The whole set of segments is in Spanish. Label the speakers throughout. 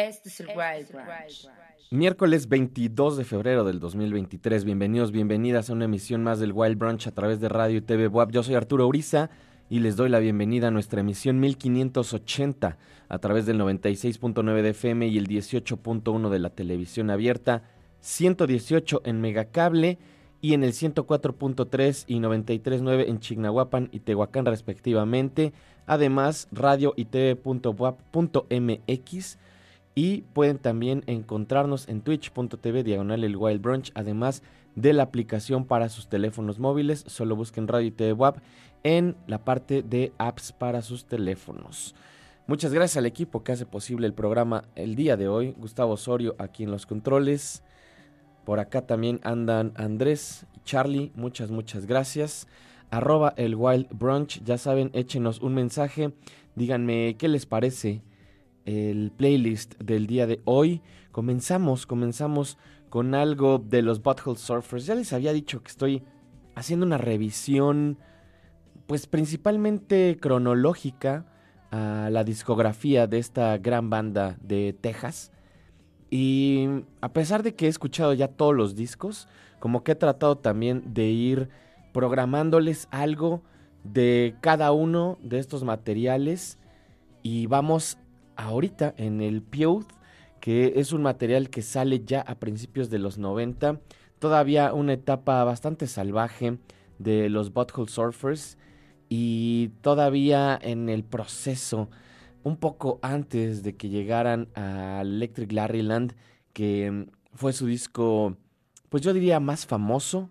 Speaker 1: Este es el Wild Branch.
Speaker 2: Miércoles 22 de febrero del 2023. Bienvenidos, bienvenidas a una emisión más del Wild Brunch a través de Radio y TV WAP. Yo soy Arturo Uriza y les doy la bienvenida a nuestra emisión 1580 a través del 96.9 de FM y el 18.1 de la televisión abierta, 118 en Megacable y en el 104.3 y 93.9 en Chignahuapan y Tehuacán respectivamente. Además, radio y tv.wap.mx y pueden también encontrarnos en twitch.tv diagonal el Wild Brunch, además de la aplicación para sus teléfonos móviles. Solo busquen Radio y TV WAP en la parte de apps para sus teléfonos. Muchas gracias al equipo que hace posible el programa el día de hoy. Gustavo Osorio aquí en los controles. Por acá también andan Andrés y Charlie. Muchas, muchas gracias. Arroba el Wild Brunch. Ya saben, échenos un mensaje. Díganme qué les parece el playlist del día de hoy. Comenzamos, comenzamos con algo de los Butthole Surfers. Ya les había dicho que estoy haciendo una revisión, pues principalmente cronológica a la discografía de esta gran banda de Texas. Y a pesar de que he escuchado ya todos los discos, como que he tratado también de ir programándoles algo de cada uno de estos materiales y vamos ahorita en el Piouth, que es un material que sale ya a principios de los 90, todavía una etapa bastante salvaje de los Butthole Surfers y todavía en el proceso un poco antes de que llegaran a Electric Larryland, que fue su disco, pues yo diría más famoso,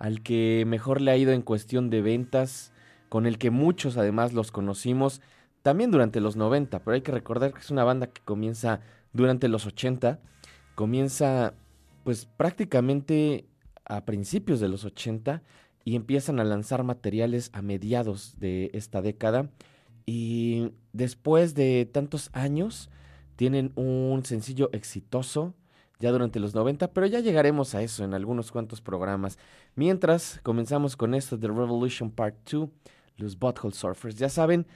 Speaker 2: al que mejor le ha ido en cuestión de ventas, con el que muchos además los conocimos, también durante los 90, pero hay que recordar que es una banda que comienza durante los 80, comienza pues prácticamente a principios de los 80 y empiezan a lanzar materiales a mediados de esta década y después de tantos años, tienen un sencillo exitoso ya durante los 90, pero ya llegaremos a eso en algunos cuantos programas. Mientras comenzamos con esto de Revolution Part 2, los Butthole Surfers. Ya saben,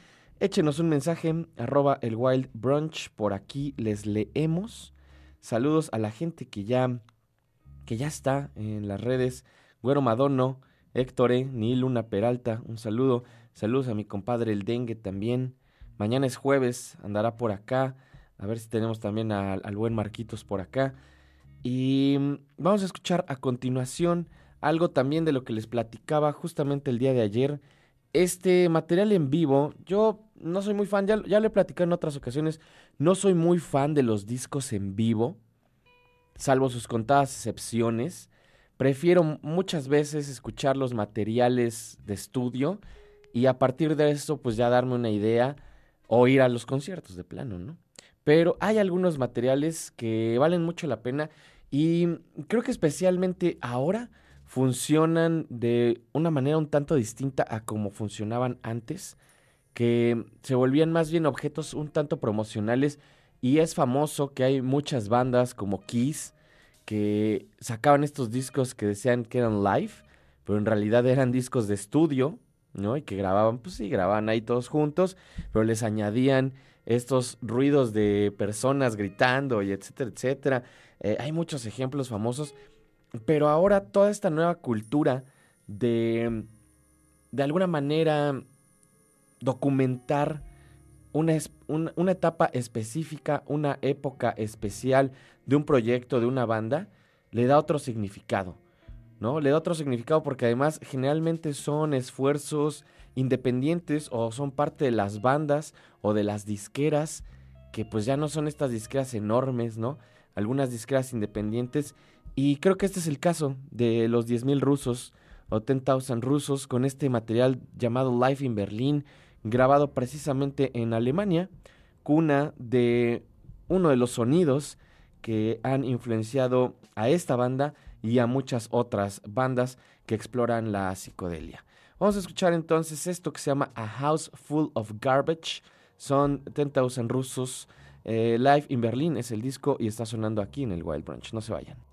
Speaker 2: échenos un mensaje, arroba el Wild Brunch, por aquí les leemos. Saludos a la gente que ya, que ya está en las redes. Güero Madono, Héctor, e, Ni Luna Peralta, un saludo. Saludos a mi compadre el dengue también. Mañana es jueves, andará por acá. A ver si tenemos también al buen Marquitos por acá. Y vamos a escuchar a continuación algo también de lo que les platicaba justamente el día de ayer. Este material en vivo, yo no soy muy fan, ya, lo he platicado en otras ocasiones, no soy muy fan de los discos en vivo, salvo sus contadas excepciones. Prefiero muchas veces escuchar los materiales de estudio y a partir de eso pues ya darme una idea o ir a los conciertos de plano, ¿no? Pero hay algunos materiales que valen mucho la pena y creo que especialmente ahora funcionan de una manera un tanto distinta a como funcionaban antes, que se volvían más bien objetos un tanto promocionales y es famoso que hay muchas bandas como Kiss que sacaban estos discos que decían que eran live, pero en realidad eran discos de estudio ¿no? Y que grababan, pues sí, grababan ahí todos juntos, pero les añadían estos ruidos de personas gritando y etcétera, etcétera. Eh, hay muchos ejemplos famosos, pero ahora toda esta nueva cultura de, de alguna manera, documentar una, una etapa específica, una época especial de un proyecto, de una banda, le da otro significado. ¿no? Le da otro significado porque además generalmente son esfuerzos independientes o son parte de las bandas o de las disqueras que pues ya no son estas disqueras enormes, ¿no? Algunas disqueras independientes y creo que este es el caso de los 10.000 rusos o 10,000 rusos con este material llamado Live in Berlin, grabado precisamente en Alemania, cuna de uno de los sonidos que han influenciado a esta banda y a muchas otras bandas que exploran la psicodelia. Vamos a escuchar entonces esto que se llama A House Full of Garbage. Son 10,000 rusos. Eh, Live in Berlin es el disco y está sonando aquí en el Wild Brunch. No se vayan.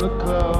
Speaker 3: House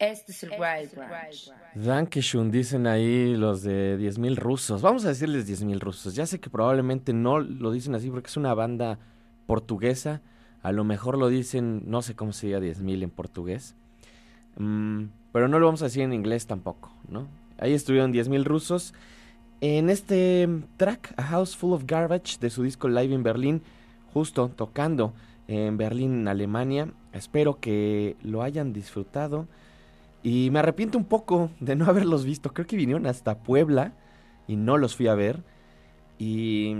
Speaker 1: Este es el Wild Branch.
Speaker 2: Dankeshun, dicen ahí los de 10.000 rusos. Vamos a decirles 10.000 rusos. Ya sé que probablemente no lo dicen así porque es una banda portuguesa. A lo mejor lo dicen, no sé cómo se diga 10.000 en portugués. Mm, pero no lo vamos a decir en inglés tampoco, ¿no? Ahí estuvieron 10.000 rusos. En este track, A House Full of Garbage, de su disco Live in Berlin, justo tocando en Berlín, Alemania. Espero que lo hayan disfrutado. Y me arrepiento un poco de no haberlos visto. Creo que vinieron hasta Puebla y no los fui a ver. Y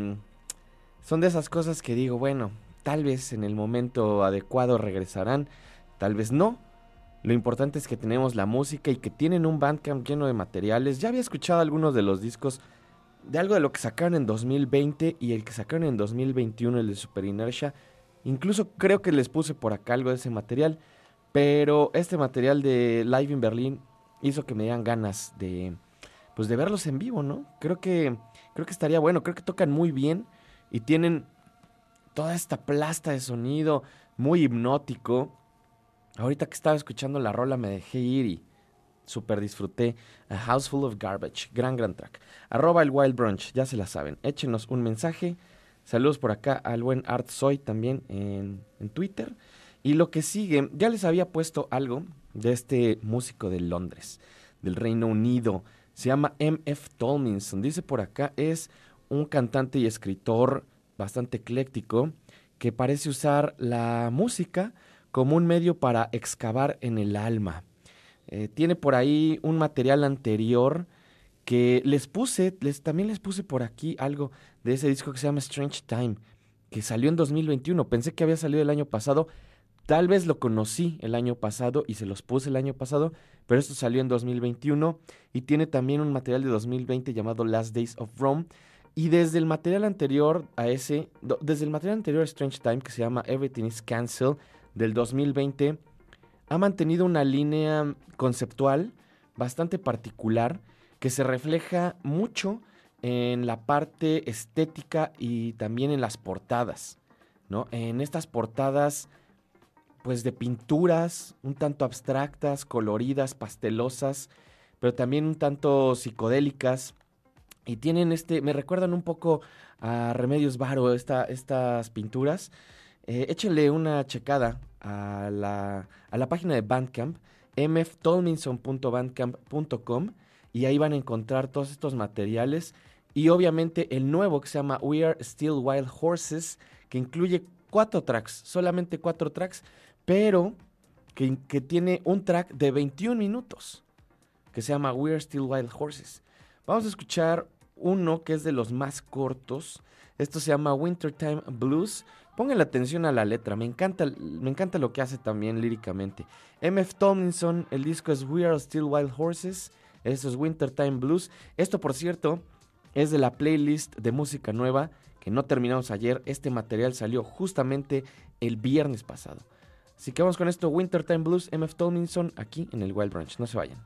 Speaker 2: son de esas cosas que digo, bueno, tal vez en el momento adecuado regresarán, tal vez no. Lo importante es que tenemos la música y que tienen un bandcamp lleno de materiales. Ya había escuchado algunos de los discos de algo de lo que sacaron en 2020 y el que sacaron en 2021, el de Super Inertia. Incluso creo que les puse por acá algo de ese material. Pero este material de Live in Berlin hizo que me dieran ganas de pues de verlos en vivo, ¿no? Creo que creo que estaría bueno, creo que tocan muy bien y tienen toda esta plasta de sonido muy hipnótico. Ahorita que estaba escuchando la rola me dejé ir y súper disfruté. A House Full of Garbage, gran, gran track. Arroba el Wild Brunch, ya se la saben. Échenos un mensaje. Saludos por acá al buen Art Soy también en, en Twitter. Y lo que sigue, ya les había puesto algo de este músico de Londres, del Reino Unido. Se llama M.F. Tolminson. Dice por acá, es un cantante y escritor bastante ecléctico que parece usar la música como un medio para excavar en el alma. Eh, tiene por ahí un material anterior que les puse, les, también les puse por aquí algo de ese disco que se llama Strange Time, que salió en 2021. Pensé que había salido el año pasado, Tal vez lo conocí el año pasado y se los puse el año pasado, pero esto salió en 2021 y tiene también un material de 2020 llamado Last Days of Rome. Y desde el material anterior a ese, desde el material anterior a Strange Time, que se llama Everything is Cancelled, del 2020, ha mantenido una línea conceptual bastante particular que se refleja mucho en la parte estética y también en las portadas. ¿no? En estas portadas pues de pinturas un tanto abstractas, coloridas, pastelosas, pero también un tanto psicodélicas. Y tienen este, me recuerdan un poco a Remedios Varo estas pinturas. Eh, échenle una checada a la, a la página de Bandcamp, mftolminson.bandcamp.com, y ahí van a encontrar todos estos materiales. Y obviamente el nuevo que se llama We Are Still Wild Horses, que incluye cuatro tracks, solamente cuatro tracks, pero que, tiene un track de 21 minutos que se llama We're Still Wild Horses. Vamos a escuchar uno que es de los más cortos. Esto se llama Wintertime Blues. Pongan atención a la letra, me encanta, me encanta lo que hace también líricamente. MF Tomlinson, el disco es We Are Still Wild Horses. Esto es Wintertime Blues. Esto, por cierto, es de la playlist de música nueva que no terminamos ayer. Este material salió justamente el viernes pasado. Así que vamos con esto, Wintertime Blues, MF Tomlinson, aquí en el Wild Branch. No se vayan.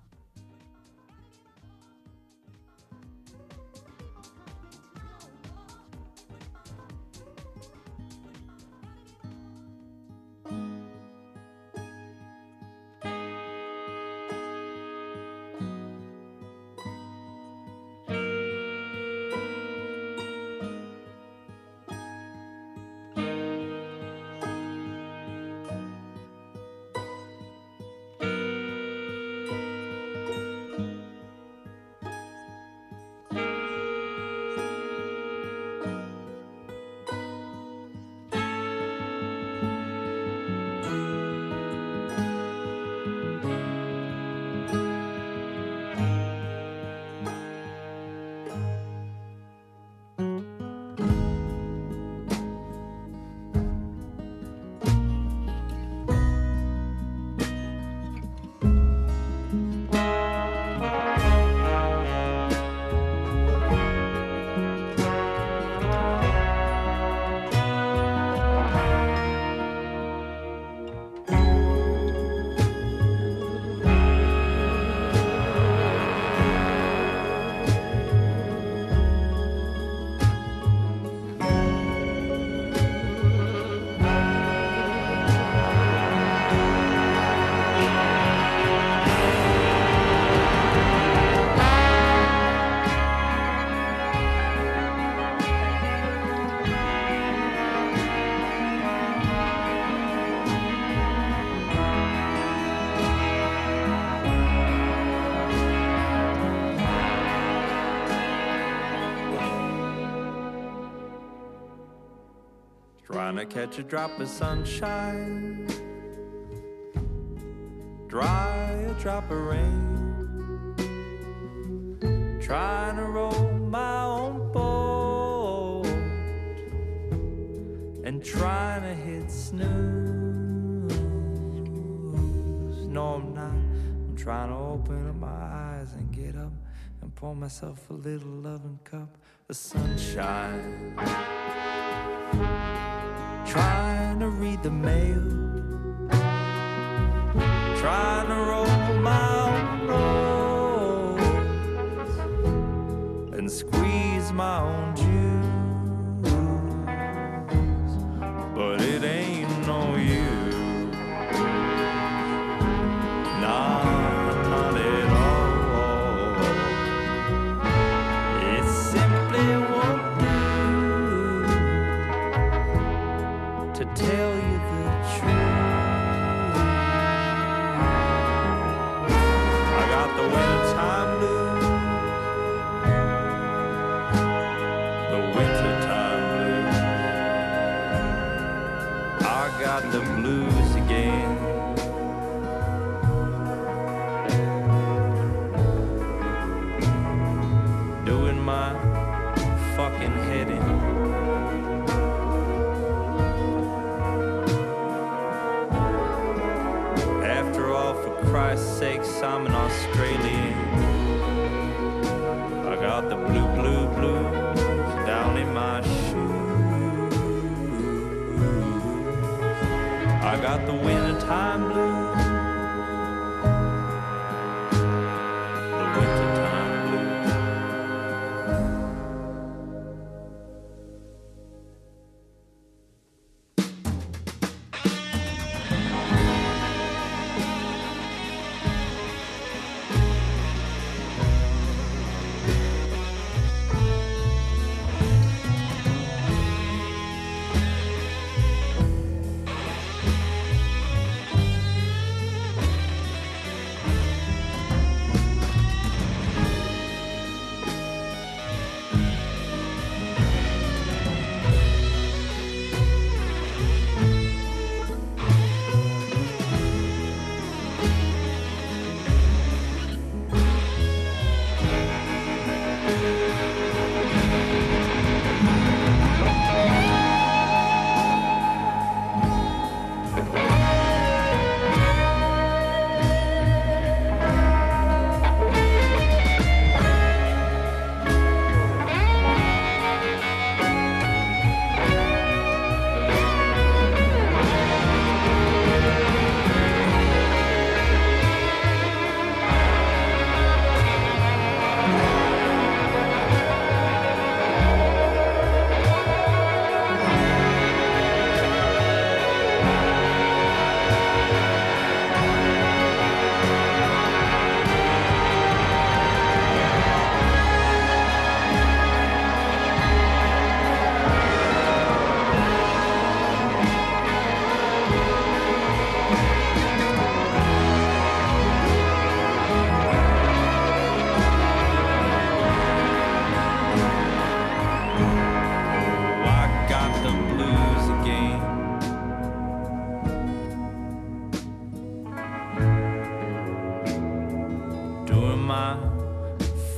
Speaker 4: To catch a drop of sunshine, dry a drop of rain. Trying to roll my own boat and trying to hit snooze. No, I'm not. I'm trying to open up my eyes and get up and pour myself a little loving cup of sunshine. Trying to read the mail, trying to roll my own nose and squeeze my own the blues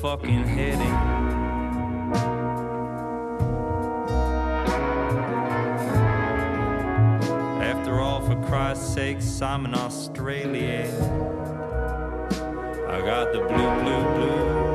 Speaker 4: fucking heading. After all, for Christ's sakes, I'm an Australian. I got the blue, blue, blues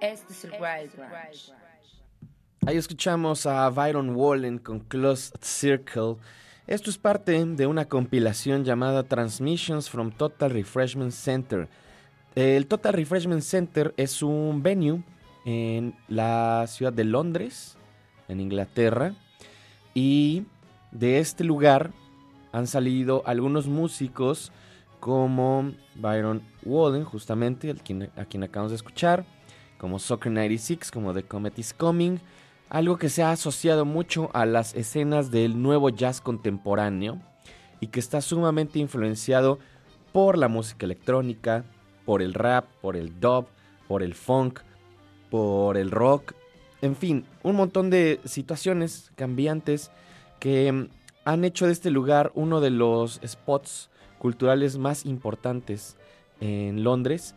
Speaker 1: Este es el Wild Branch.
Speaker 2: Ahí escuchamos a Byron Wallen con Closed Circle. Esto es parte de una compilación llamada Transmissions from Total Refreshment Center. El Total Refreshment Center es un venue en la ciudad de Londres, en Inglaterra, y de este lugar han salido algunos músicos como Byron Wallen, justamente, a quien acabamos de escuchar, como Soccer 96, como The Comet is Coming, algo que se ha asociado mucho a las escenas del nuevo jazz contemporáneo y que está sumamente influenciado por la música electrónica, por el rap, por el dub, por el funk, por el rock, en fin, un montón de situaciones cambiantes que mm, han hecho de este lugar uno de los spots culturales más importantes en Londres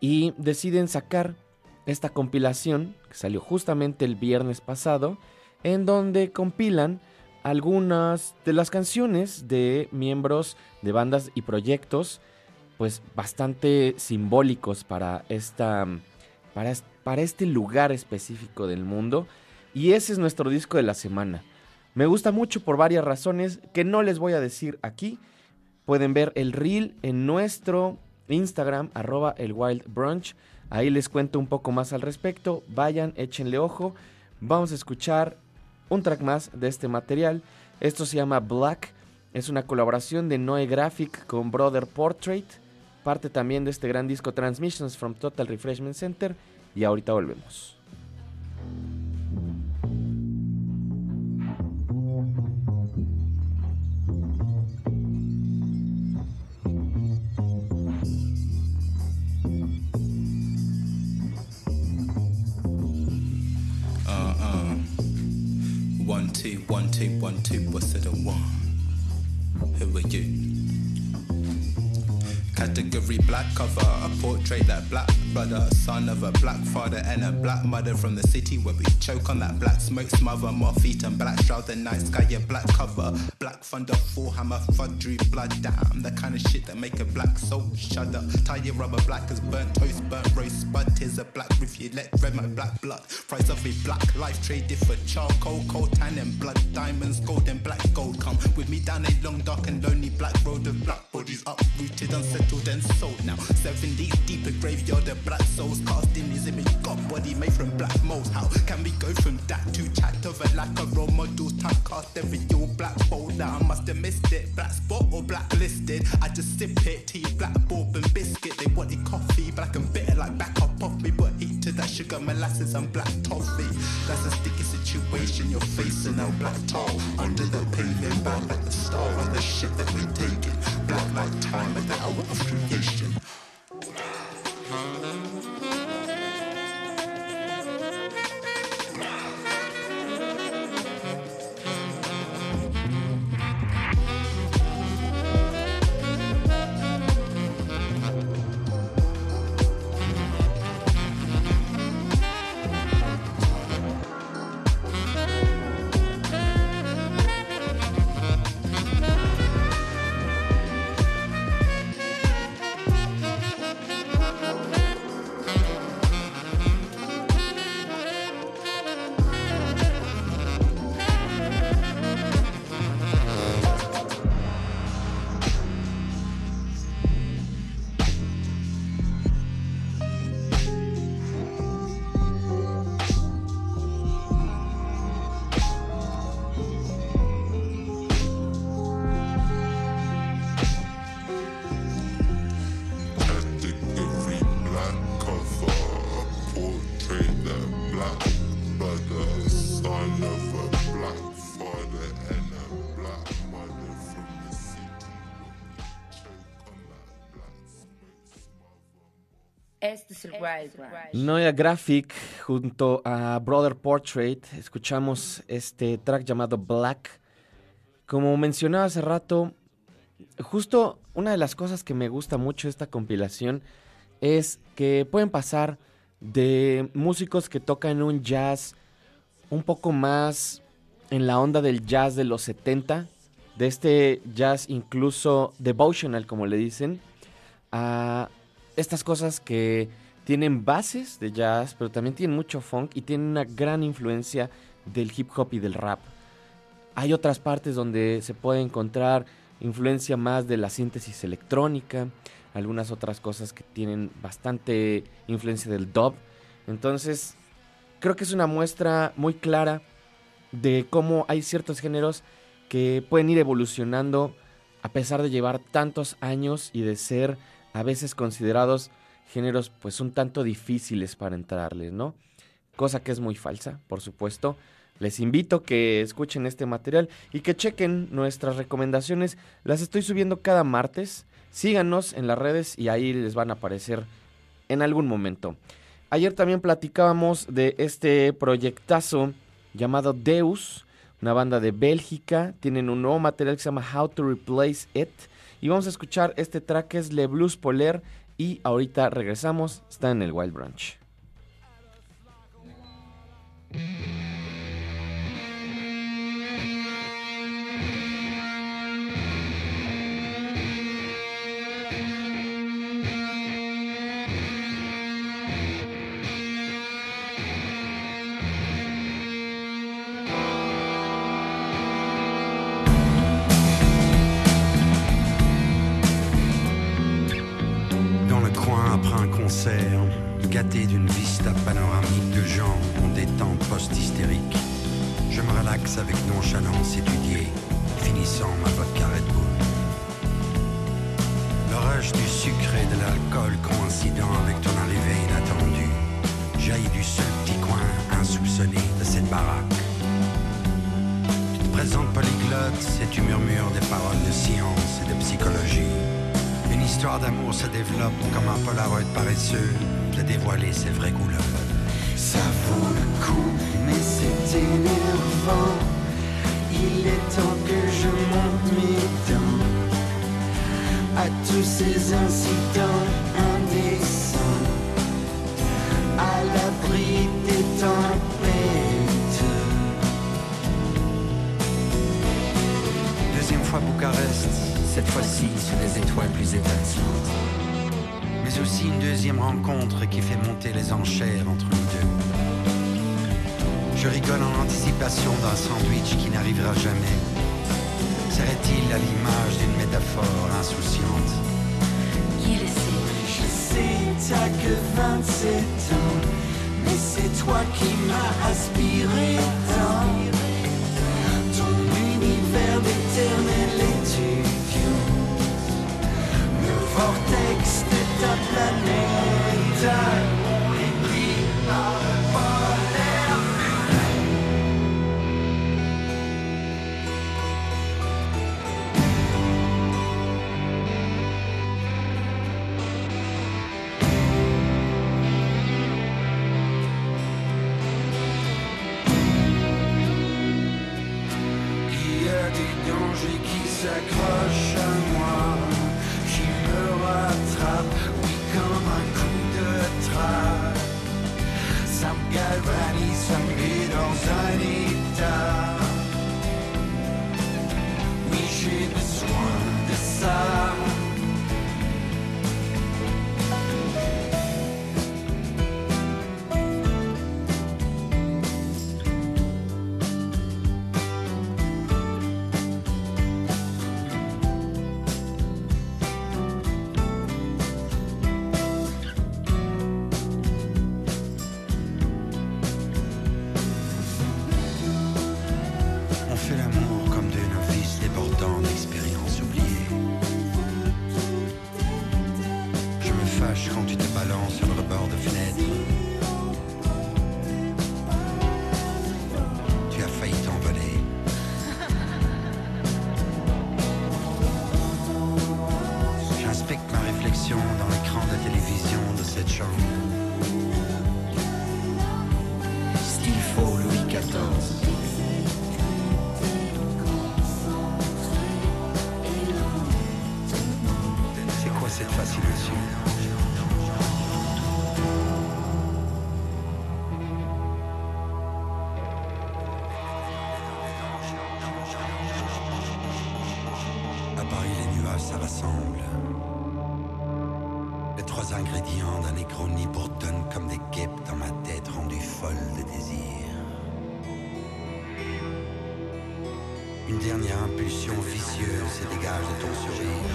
Speaker 2: y deciden sacar esta compilación que salió justamente el viernes pasado en donde compilan algunas de las canciones de miembros de bandas y proyectos pues bastante simbólicos para esta para, para este lugar específico del mundo y ese es nuestro disco de la semana. Me gusta mucho por varias razones que no les voy a decir aquí. Pueden ver el reel en nuestro Instagram, arroba el Wild Brunch. Ahí les cuento un poco más al respecto. Vayan, échenle ojo. Vamos a escuchar un track más de este material. Esto se llama Black. Es una colaboración de Noe Graphic con Brother Portrait. Parte también de este gran disco Transmissions from Total Refreshment Center. Y ahorita volvemos.
Speaker 5: Two, one, two, one, two, what's it a one? Who are you? Category black cover, a portrait that black brother, son of a black father and a black mother from the city where we choke on that black smoke smother, more feet and black shroud, the night sky, yeah, black cover, black thunder, full hammer, fudgery, blood, damn, the kind of shit that make a black soul shudder. Tie your rubber black as burnt toast, burnt roast, spud, tears a black roof, you let red my black blood. Price of a black life traded for charcoal, coal, tan and blood, diamonds, gold and black gold. Come with me down a long, dark and lonely black road of black bodies uprooted, unsettled and sold now. Seven days deep, a graveyard of black souls cast in his image. God body made from black molds. How can we go from that to chat of a lack of role models? Typecast every your black boulder. I must have missed it. Black spot or blacklisted. I just sip it, tea, black bourbon biscuit. They wanted coffee, black and bitter like back up off me. But heat to that sugar, molasses, and black toffee. That's a sticky situation you're facing. Now black tar under the pavement, back at the star on the shit that we taking. Black like time at the hour of creation.
Speaker 2: Noia Graphic junto a Brother Portrait escuchamos este track llamado Black. Como mencionaba hace rato, justo una de las cosas que me gusta mucho esta compilación es que pueden pasar de músicos que tocan un jazz un poco más en la onda del jazz de los 70, de este jazz incluso devotional como le dicen, a estas cosas que tienen bases de jazz, pero también tienen mucho funk y tienen una gran influencia del hip hop y del rap. Hay otras partes donde se puede encontrar influencia más de la síntesis electrónica, algunas otras cosas que tienen bastante influencia del dub. Entonces, creo que es una muestra muy clara de cómo hay ciertos géneros que pueden ir evolucionando a pesar de llevar tantos años y de ser a veces considerados géneros pues un tanto difíciles para entrarles, ¿no? Cosa que es muy falsa, por supuesto. Les invito que escuchen este material y que chequen nuestras recomendaciones. Las estoy subiendo cada martes. Síganos en las redes y ahí les van a aparecer en algún momento. Ayer también platicábamos de este proyectazo llamado Deus, una banda de Bélgica. Tienen un nuevo material que se llama How to Replace It. Y vamos a escuchar este track que es Le Blues Poler. Y ahorita regresamos. Está en el Wild Branch.
Speaker 6: Gâté d'une vista panoramique de gens en des temps post-hystériques. Je me relaxe avec nonchalance étudiée, finissant ma vodka Red Bull. Le du sucre et de l'alcool coïncidant avec ton arrivée inattendue jaillit du seul petit coin insoupçonné de cette baraque. Tu te présentes polyglotte et tu murmures des paroles de science et de psychologie. Une histoire d'amour se développe comme un polaroid paresseux de dévoiler ses vraies couleurs.
Speaker 7: Ça vaut le coup, mais c'est énervant. Il est temps que je monte mes dents à tous ces incidents indécents, à l'abri des tempêtes.
Speaker 6: Deuxième fois Bucarest cette fois-ci sous des étoiles plus étincelantes. Mais aussi une deuxième rencontre qui fait monter les enchères entre nous deux. Je rigole en anticipation d'un sandwich qui n'arrivera jamais. Serait-il à l'image d'une métaphore insouciante?
Speaker 7: Il sait, je sais, t'as que 27 ans, mais c'est toi qui m'as aspiré tant. Ton univers d'éternel
Speaker 6: planeta Une dernière impulsion vicieuse se dégage de ton sourire.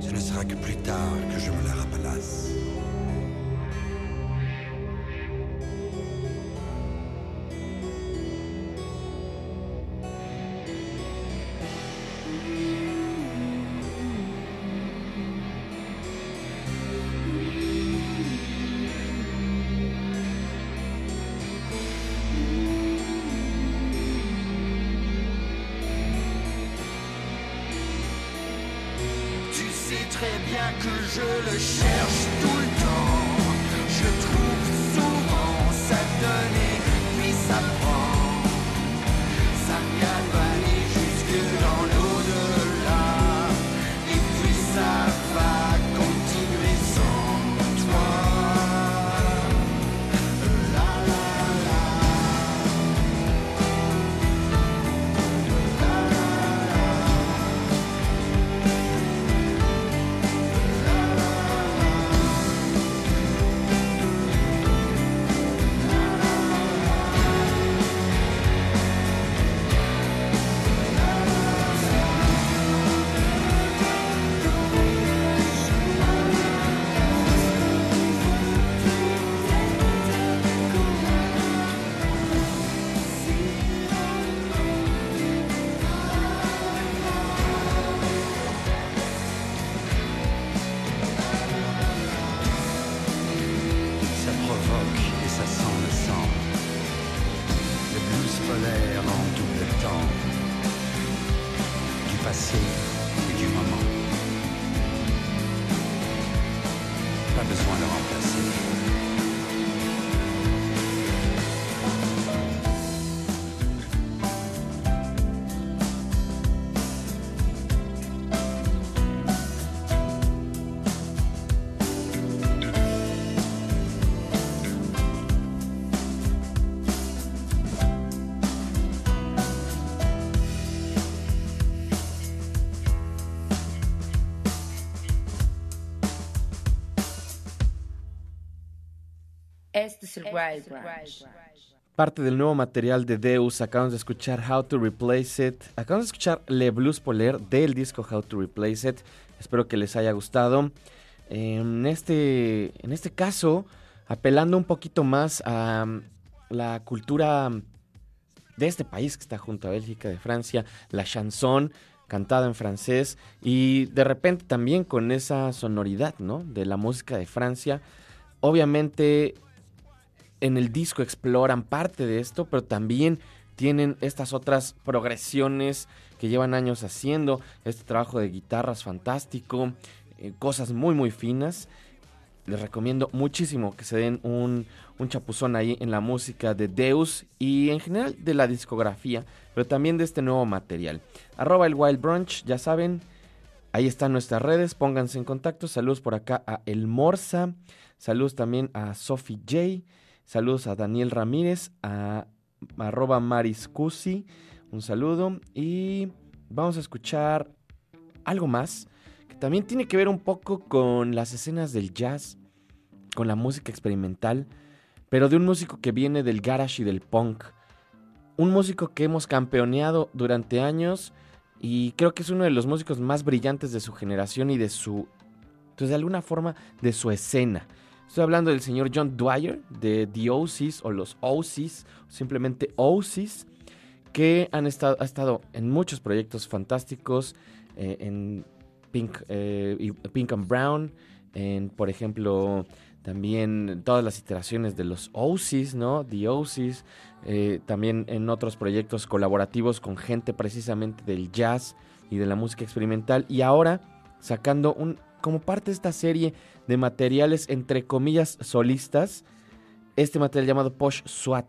Speaker 6: Ce ne sera que plus tard que je me la rappelasse.
Speaker 2: Parte del nuevo material de Deus, acabamos de escuchar How to Replace It. Acabamos de escuchar Le Blues Poler del disco How to Replace It. Espero que les haya gustado. En este, en este caso, apelando un poquito más a mm, la cultura de este país que está junto a Bélgica, de Francia, la chanson cantada en francés y de repente también con esa sonoridad, ¿no? De la música de Francia. Obviamente en el disco exploran parte de esto, pero también tienen estas otras progresiones que llevan años haciendo, este trabajo de guitarras fantástico, eh, cosas muy muy finas. Les recomiendo muchísimo que se den un, un chapuzón ahí en la música de Deus y en general de la discografía, pero también de este nuevo material. Arroba el Wild Brunch, ya saben, ahí están nuestras redes, pónganse en contacto. Saludos por acá a El Morsa, saludos también a Sophie J. Saludos a Daniel Ramírez, a arroba mariscusi, un saludo. Y vamos a escuchar algo más que también tiene que ver un poco con las escenas del jazz, con la música experimental, pero de un músico que viene del garage y del punk. Un músico que hemos campeoneado durante años y creo que es uno de los músicos más brillantes de su generación y de su, pues de alguna forma, de su escena. Estoy hablando del señor John Dwyer de The Oasis o los Oasis, simplemente Oasis, que han estado, ha estado en muchos proyectos fantásticos, eh, en Pink, eh, Pink and Brown, en, por ejemplo, también todas las iteraciones de los Oasis, ¿no? The Oasis, eh, también en otros proyectos colaborativos con gente precisamente del jazz y de la música experimental, y ahora sacando un, como parte de esta serie de materiales entre comillas solistas, este material llamado Posh SWAT.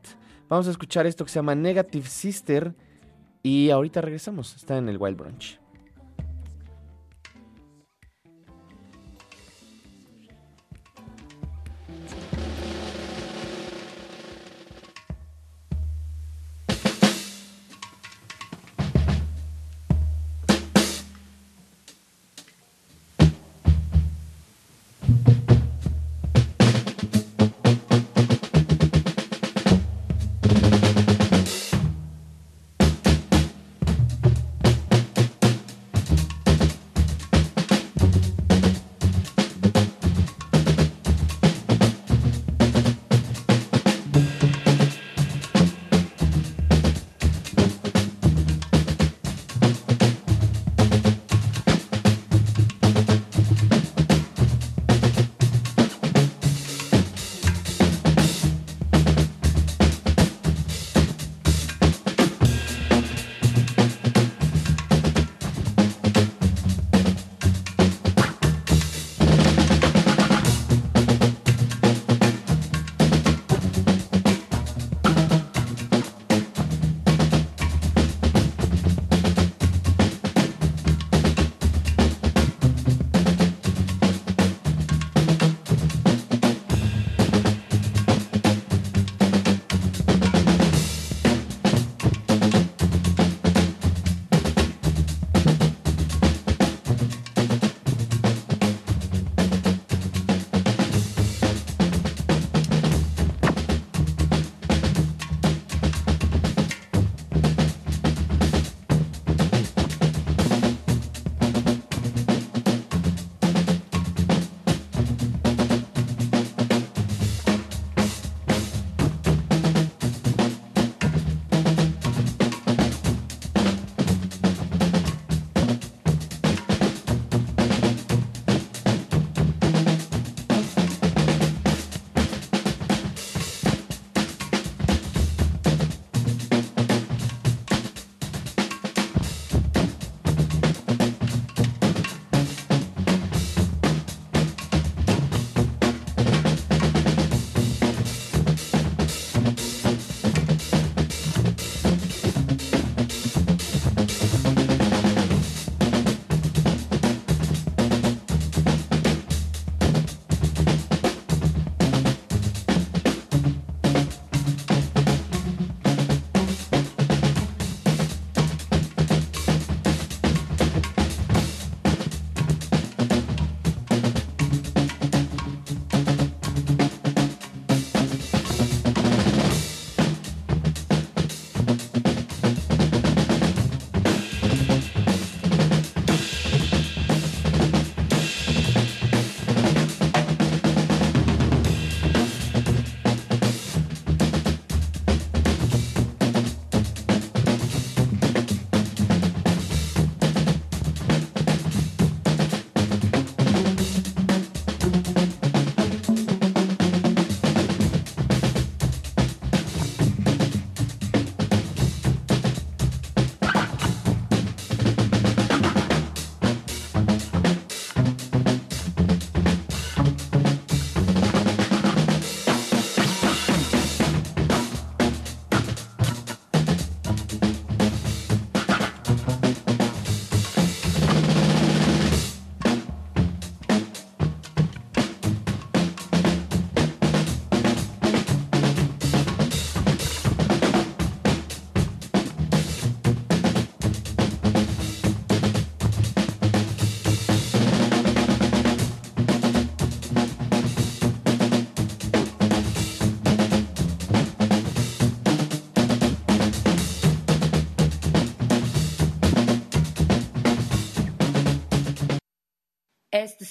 Speaker 2: Vamos a escuchar esto que se llama Negative Sister y ahorita regresamos, está en el Wild Brunch.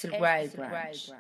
Speaker 1: Este es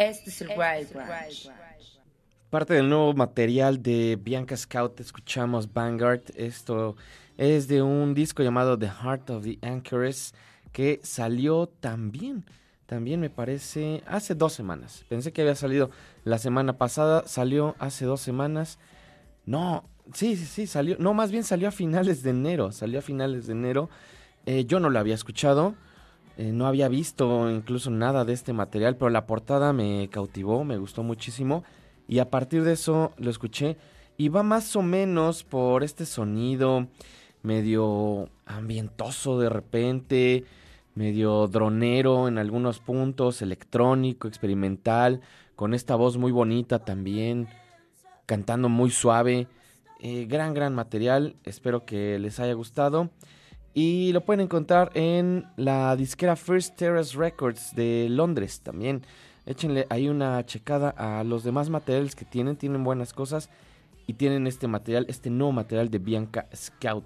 Speaker 1: Este es el Wild Branch.
Speaker 2: Parte del nuevo material de Bianca Scout escuchamos Vanguard. Esto es de un disco llamado The Heart of the Anchoress que salió también, también me parece, hace dos semanas. Pensé que había salido la semana pasada, salió hace dos semanas. No, sí, sí, sí, salió, no, más bien salió a finales de enero, salió a finales de enero. Eh, yo no lo había escuchado. Eh, no había visto incluso nada de este material, pero la portada me cautivó, me gustó muchísimo. Y a partir de eso lo escuché. Y va más o menos por este sonido medio ambientoso de repente, medio dronero en algunos puntos, electrónico, experimental, con esta voz muy bonita también. cantando muy suave. Eh, gran, gran material. Espero que les haya gustado. Y lo pueden encontrar en la disquera First Terrace Records de Londres también. Échenle ahí una checada a los demás materiales que tienen. Tienen buenas cosas. Y tienen este material, este nuevo material de Bianca Scout.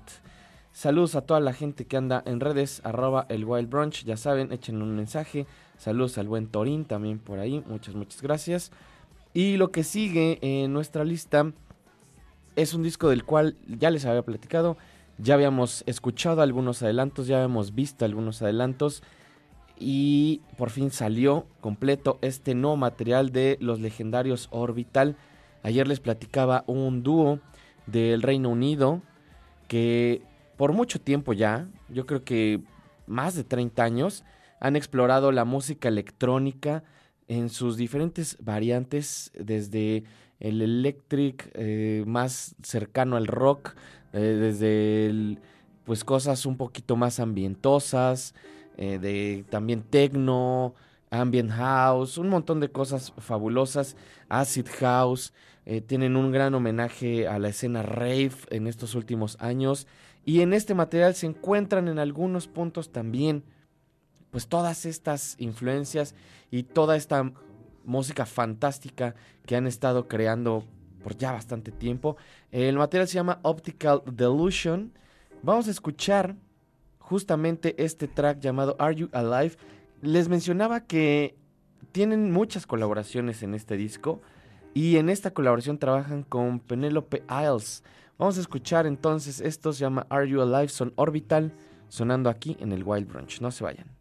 Speaker 2: Saludos a toda la gente que anda en redes, arroba el Wild Brunch. Ya saben, echen un mensaje. Saludos al buen Torín también por ahí. Muchas, muchas gracias. Y lo que sigue en nuestra lista es un disco del cual ya les había platicado. Ya habíamos escuchado algunos adelantos, ya habíamos visto algunos adelantos y por fin salió completo este nuevo material de los legendarios Orbital. Ayer les platicaba un dúo del Reino Unido que por mucho tiempo ya, yo creo que más de 30 años, han explorado la música electrónica en sus diferentes variantes, desde el electric eh, más cercano al rock, eh, desde pues cosas un poquito más ambientosas, eh, de también techno, ambient house, un montón de cosas fabulosas, acid house, tienen un gran homenaje a la escena rave en estos últimos años. Y en este material se encuentran en algunos puntos también pues todas estas influencias y toda esta música fantástica que han estado creando por ya bastante tiempo. El material se llama Optical Delusion. Vamos a escuchar justamente este track llamado Are You Alive. Les mencionaba que tienen muchas colaboraciones en este disco y en esta colaboración trabajan con Penelope Isles. Vamos a escuchar entonces, esto se llama Are You Alive, son Orbital, sonando aquí en el Wild Brunch. No se vayan.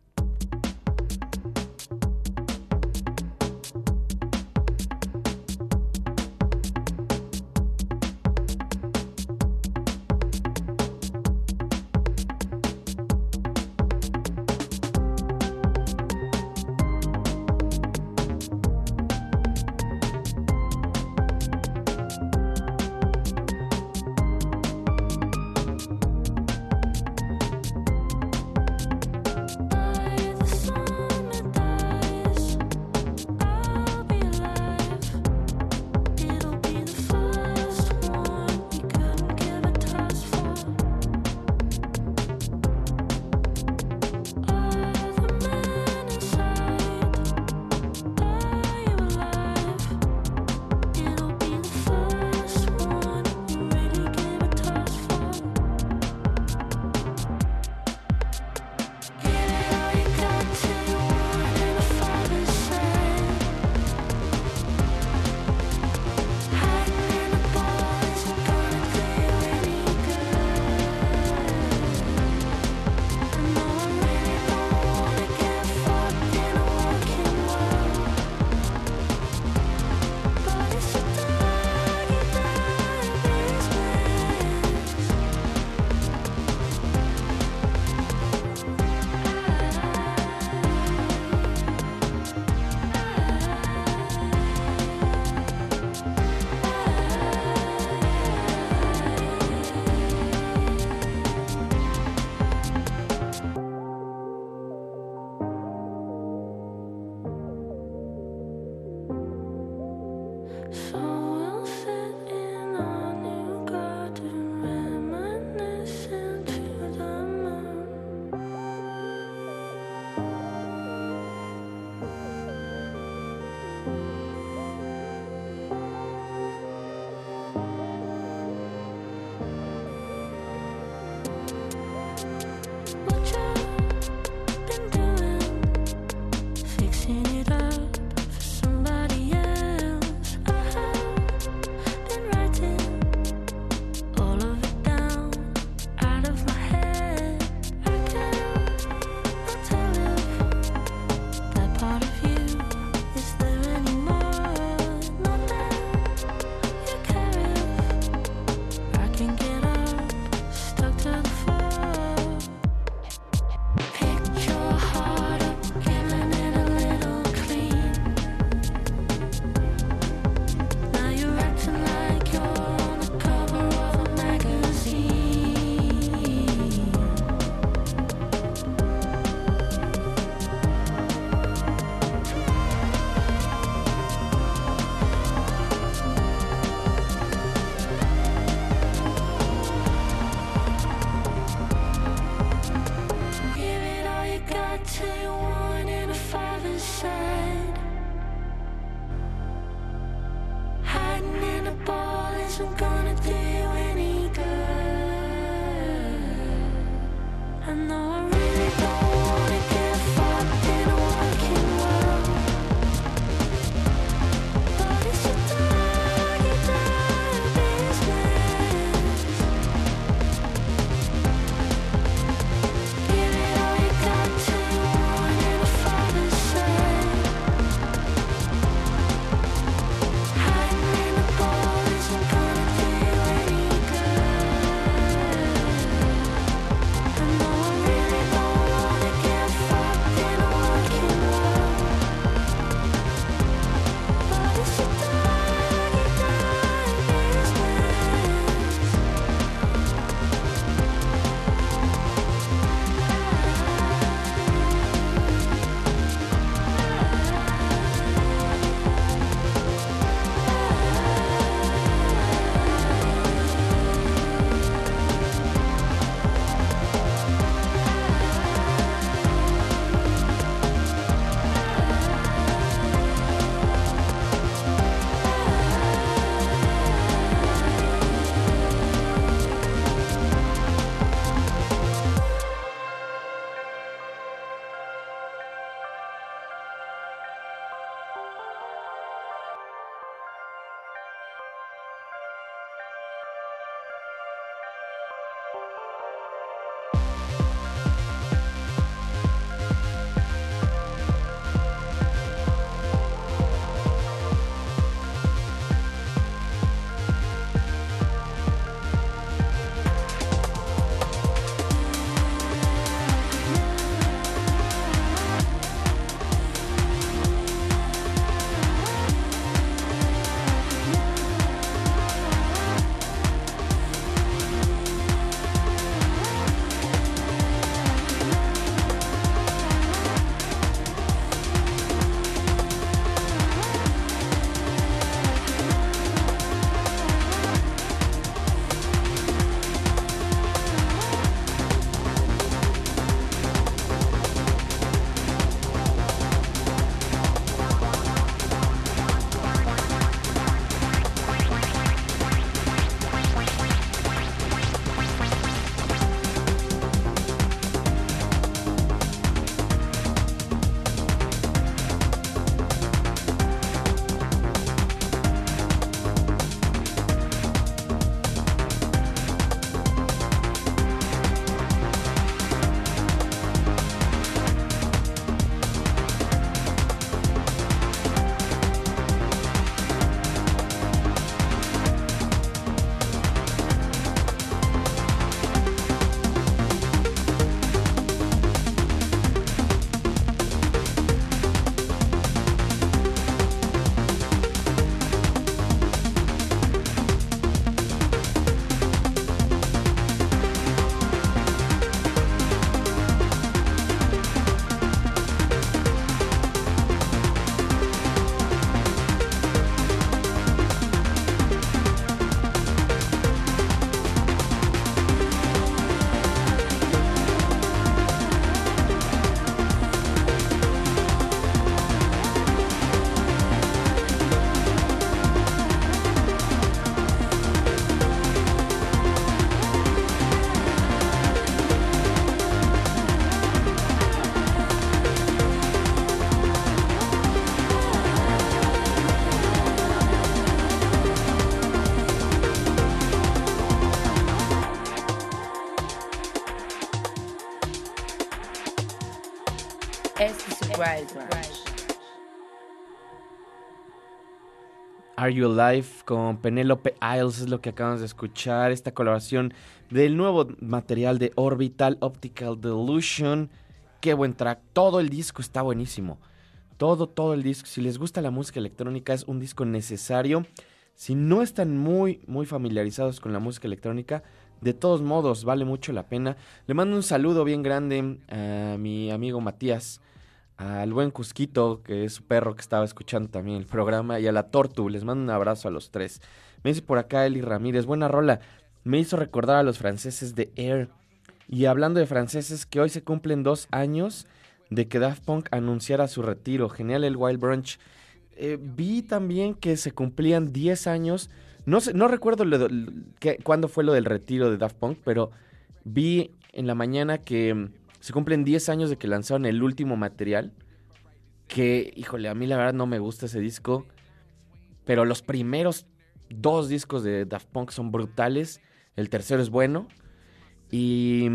Speaker 2: Are You Alive con Penelope Isles es lo que acabamos de escuchar. Esta colaboración del nuevo material de Orbital Optical Delusion. Qué buen track. Todo el disco está buenísimo. Todo, todo el disco. Si les gusta la música electrónica es un disco necesario. Si no están muy, muy familiarizados con la música electrónica, de todos modos vale mucho la pena. Le mando un saludo bien grande a mi amigo Matías al buen Cusquito, que es su perro que estaba escuchando también el programa, y a la Tortu. Les mando un abrazo a los tres. Me dice por acá Eli Ramírez, buena rola. Me hizo recordar a los franceses de Air. Y hablando de franceses, que hoy se cumplen dos años de que Daft Punk anunciara su retiro. Genial el Wild Brunch. Eh, vi también que se cumplían 10 años. No, sé, no recuerdo cuándo fue lo del retiro de Daft Punk, pero vi en la mañana que se cumplen 10 años de que lanzaron el último material. Que, híjole, a mí la verdad no me gusta ese disco. Pero los primeros dos discos de Daft Punk son brutales. El tercero es bueno. Y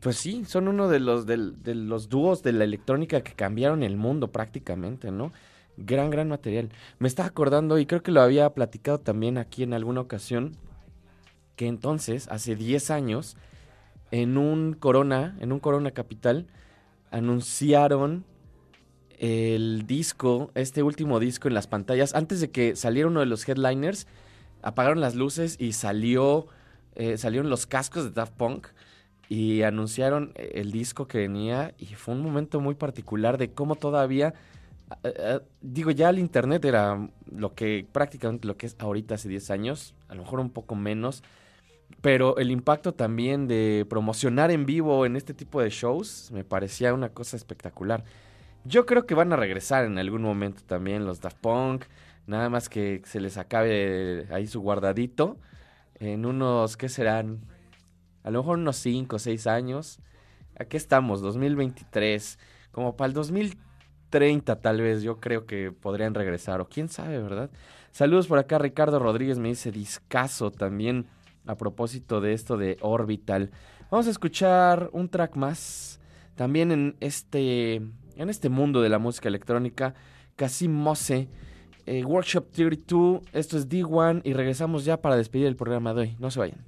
Speaker 2: pues sí, son uno de los, de, los dúos de la electrónica que cambiaron el mundo prácticamente, ¿no? Gran, gran material. Me estaba acordando, y creo que lo había platicado también aquí en alguna ocasión, que entonces, hace 10 años, en un Corona, en un Corona Capital, anunciaron el disco, este último disco en las pantallas. Antes de que saliera uno de los headliners, apagaron las luces y salió, eh, salieron los cascos de Daft Punk y anunciaron el disco que venía y fue un momento muy particular de cómo todavía, eh, eh, digo, ya el internet era lo que prácticamente lo que es ahorita hace 10 años, a lo mejor un poco menos pero el impacto también de promocionar en vivo en este tipo de shows me parecía una cosa espectacular. Yo creo que van a regresar en algún momento también los Daft Punk, nada más que se les acabe ahí su guardadito en unos, ¿qué serán? A lo mejor unos 5 o 6 años. Aquí estamos, 2023, como para el 2030 tal vez, yo creo que podrían regresar, o quién sabe, ¿verdad? Saludos por acá, Ricardo Rodríguez me dice discaso también a propósito de esto de Orbital. Vamos a escuchar un track más, también en este, en este mundo de la música electrónica, Casim Mose, eh, Workshop 32, esto es D1 y regresamos ya para despedir el programa de hoy. No se vayan.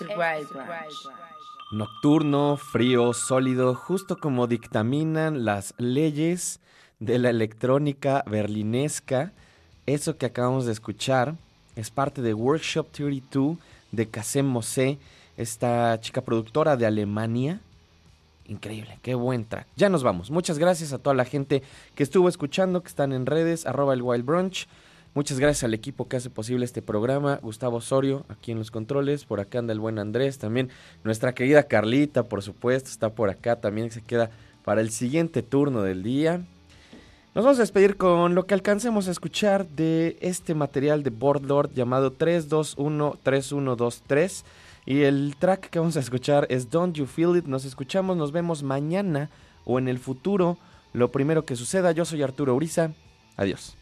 Speaker 1: Este Wild Branch.
Speaker 2: Nocturno, frío, sólido, justo como dictaminan las leyes de la electrónica berlinesca. Eso que acabamos de escuchar es parte de Workshop 32 de Kasem Mosé, esta chica productora de Alemania. Increíble, qué buen track. Ya nos vamos. Muchas gracias a toda la gente que estuvo escuchando, que están en redes, arroba el Wild Brunch. Muchas gracias al equipo que hace posible este programa. Gustavo Osorio, aquí en los controles. Por acá anda el buen Andrés. También nuestra querida Carlita, por supuesto, está por acá. También se queda para el siguiente turno del día. Nos vamos a despedir con lo que alcancemos a escuchar de este material de Boardlord llamado 3213123. Y el track que vamos a escuchar es Don't You Feel It. Nos escuchamos, nos vemos mañana o en el futuro. Lo primero que suceda, yo soy Arturo Uriza. Adiós.